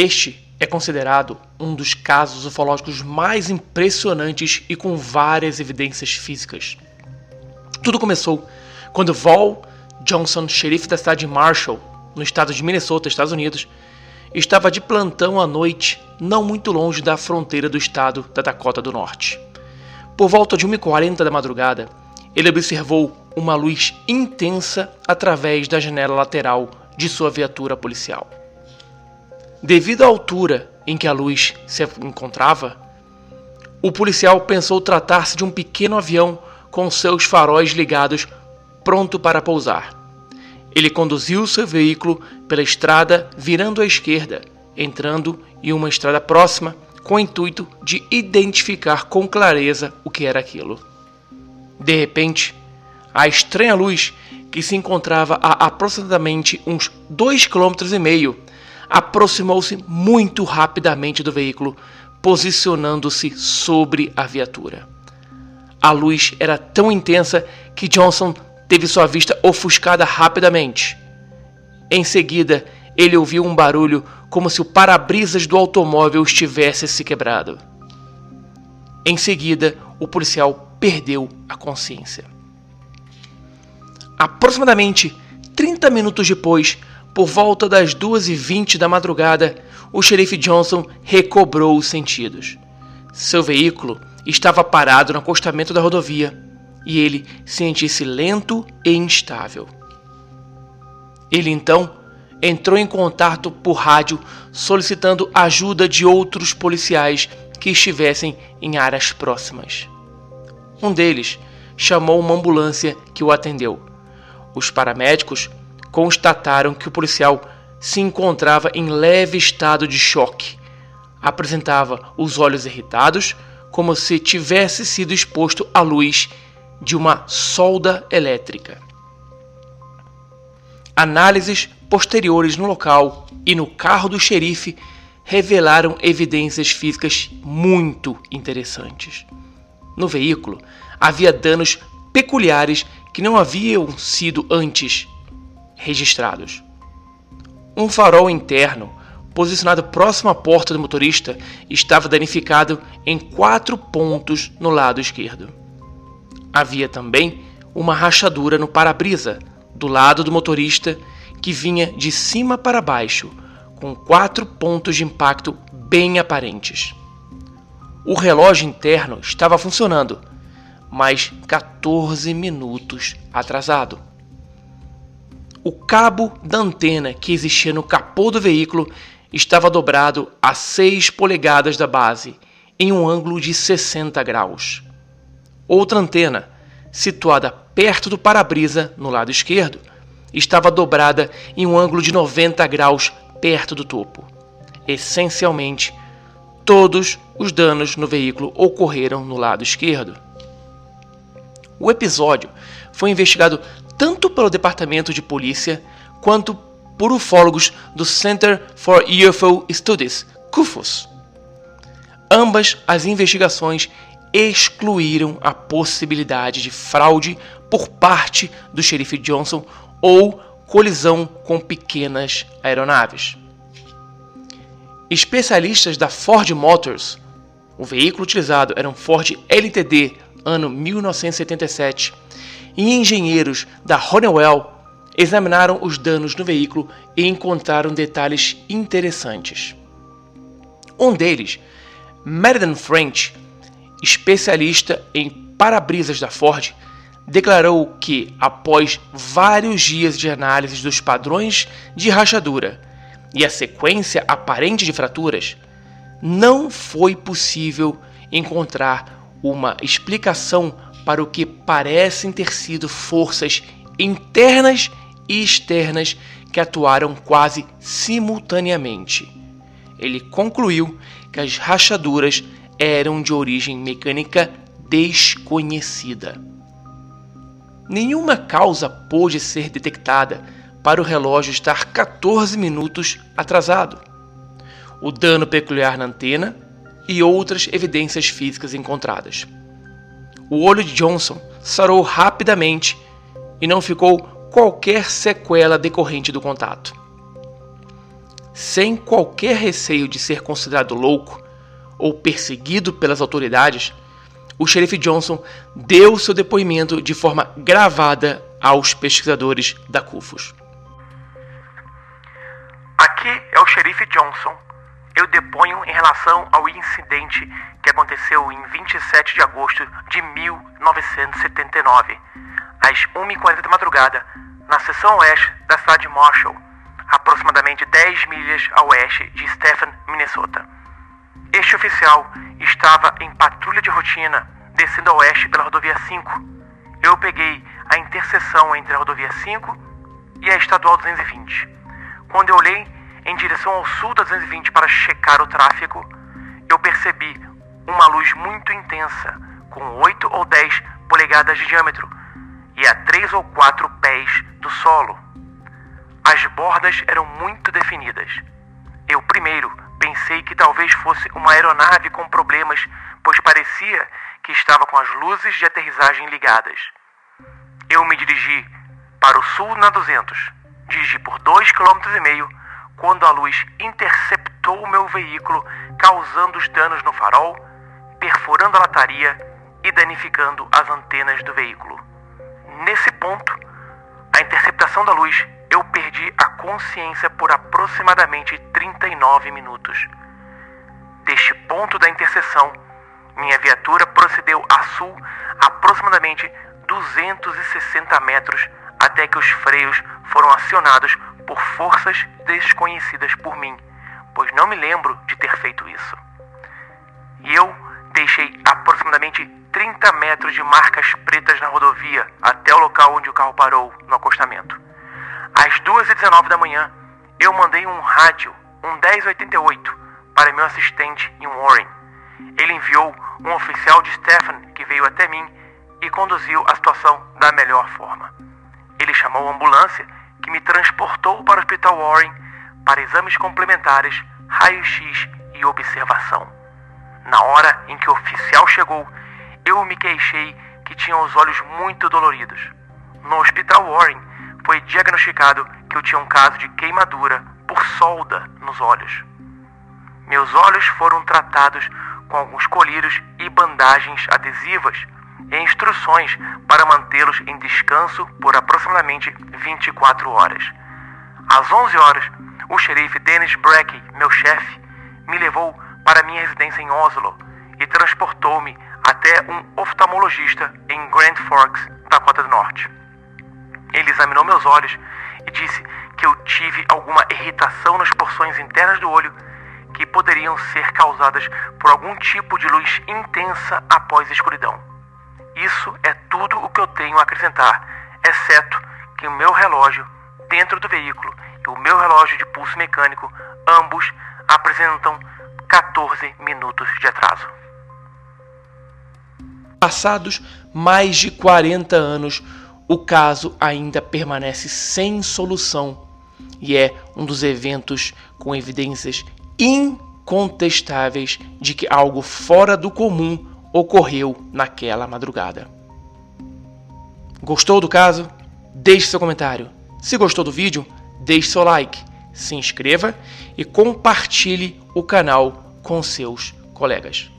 Este é considerado um dos casos ufológicos mais impressionantes e com várias evidências físicas. Tudo começou quando Val Johnson, xerife da cidade de Marshall, no estado de Minnesota, Estados Unidos, estava de plantão à noite, não muito longe da fronteira do estado da Dakota do Norte. Por volta de 1h40 da madrugada, ele observou uma luz intensa através da janela lateral de sua viatura policial. Devido à altura em que a luz se encontrava, o policial pensou tratar-se de um pequeno avião com seus faróis ligados, pronto para pousar. Ele conduziu seu veículo pela estrada virando à esquerda, entrando em uma estrada próxima com o intuito de identificar com clareza o que era aquilo. De repente, a estranha luz, que se encontrava a aproximadamente uns dois quilômetros e meio, aproximou-se muito rapidamente do veículo, posicionando-se sobre a viatura. A luz era tão intensa que Johnson teve sua vista ofuscada rapidamente. Em seguida, ele ouviu um barulho como se o para-brisas do automóvel estivesse se quebrado. Em seguida, o policial perdeu a consciência. Aproximadamente 30 minutos depois, por volta das 2h20 da madrugada, o xerife Johnson recobrou os sentidos. Seu veículo estava parado no acostamento da rodovia e ele sentia-se lento e instável. Ele então entrou em contato por rádio solicitando ajuda de outros policiais que estivessem em áreas próximas. Um deles chamou uma ambulância que o atendeu. Os paramédicos constataram que o policial se encontrava em leve estado de choque. Apresentava os olhos irritados, como se tivesse sido exposto à luz de uma solda elétrica. Análises posteriores no local e no carro do xerife revelaram evidências físicas muito interessantes. No veículo havia danos peculiares que não haviam sido antes registrados. Um farol interno, posicionado próximo à porta do motorista, estava danificado em quatro pontos no lado esquerdo. Havia também uma rachadura no para-brisa, do lado do motorista, que vinha de cima para baixo, com quatro pontos de impacto bem aparentes. O relógio interno estava funcionando, mas 14 minutos atrasado. O cabo da antena que existia no capô do veículo estava dobrado a 6 polegadas da base, em um ângulo de 60 graus. Outra antena, situada perto do para-brisa no lado esquerdo, estava dobrada em um ângulo de 90 graus perto do topo. Essencialmente, todos os danos no veículo ocorreram no lado esquerdo. O episódio foi investigado tanto pelo Departamento de Polícia quanto por ufólogos do Center for UFO Studies, CUFOS. Ambas as investigações excluíram a possibilidade de fraude por parte do xerife Johnson ou colisão com pequenas aeronaves. Especialistas da Ford Motors, o veículo utilizado era um Ford LTD ano 1977, e engenheiros da Honeywell examinaram os danos no veículo e encontraram detalhes interessantes. Um deles, Meriden French, especialista em para-brisas da Ford, declarou que, após vários dias de análise dos padrões de rachadura e a sequência aparente de fraturas, não foi possível encontrar uma explicação para o que parecem ter sido forças internas e externas que atuaram quase simultaneamente. Ele concluiu que as rachaduras eram de origem mecânica desconhecida. Nenhuma causa pôde ser detectada para o relógio estar 14 minutos atrasado. O dano peculiar na antena e outras evidências físicas encontradas. O olho de Johnson sarou rapidamente e não ficou qualquer sequela decorrente do contato. sem qualquer receio de ser considerado louco ou perseguido pelas autoridades, o xerife Johnson deu seu depoimento de forma gravada aos pesquisadores da CUFOS. Aqui é o xerife Johnson. Eu deponho em relação ao incidente aconteceu em 27 de agosto de 1979, às 1h40 da madrugada, na seção oeste da cidade de Marshall, aproximadamente 10 milhas a oeste de Stephen, Minnesota. Este oficial estava em patrulha de rotina, descendo a oeste pela rodovia 5. Eu peguei a interseção entre a rodovia 5 e a estadual 220. Quando eu olhei em direção ao sul da 220 para checar o tráfego, eu percebi uma luz muito intensa, com 8 ou 10 polegadas de diâmetro e a 3 ou 4 pés do solo. As bordas eram muito definidas. Eu primeiro pensei que talvez fosse uma aeronave com problemas, pois parecia que estava com as luzes de aterrissagem ligadas. Eu me dirigi para o sul na 200. Dirigi por 2,5 km quando a luz interceptou o meu veículo, causando os danos no farol, perfurando a lataria e danificando as antenas do veículo. Nesse ponto, a interceptação da luz, eu perdi a consciência por aproximadamente 39 minutos. Deste ponto da interseção, minha viatura procedeu a sul aproximadamente 260 metros até que os freios foram acionados por forças desconhecidas por mim, pois não me lembro de ter feito isso. E eu deixei aproximadamente 30 metros de marcas pretas na rodovia até o local onde o carro parou, no acostamento. Às 2h19 da manhã, eu mandei um rádio, um 1088, para meu assistente em Warren. Ele enviou um oficial de Stephen que veio até mim e conduziu a situação da melhor forma. Ele chamou a ambulância que me transportou para o Hospital Warren para exames complementares, raio-x e observação. Na hora em que o oficial chegou, eu me queixei que tinha os olhos muito doloridos. No Hospital Warren, foi diagnosticado que eu tinha um caso de queimadura por solda nos olhos. Meus olhos foram tratados com alguns colírios e bandagens adesivas e instruções para mantê-los em descanso por aproximadamente 24 horas. Às 11 horas, o xerife Dennis Breck, meu chefe, me levou para minha residência em Oslo e transportou-me até um oftalmologista em Grand Forks, Dakota do Norte. Ele examinou meus olhos e disse que eu tive alguma irritação nas porções internas do olho que poderiam ser causadas por algum tipo de luz intensa após a escuridão. Isso é tudo o que eu tenho a acrescentar, exceto que o meu relógio dentro do veículo e o meu relógio de pulso mecânico, ambos apresentam 14 minutos de atraso. Passados mais de 40 anos, o caso ainda permanece sem solução e é um dos eventos com evidências incontestáveis de que algo fora do comum ocorreu naquela madrugada. Gostou do caso? Deixe seu comentário. Se gostou do vídeo, deixe seu like, se inscreva e compartilhe o canal com seus colegas.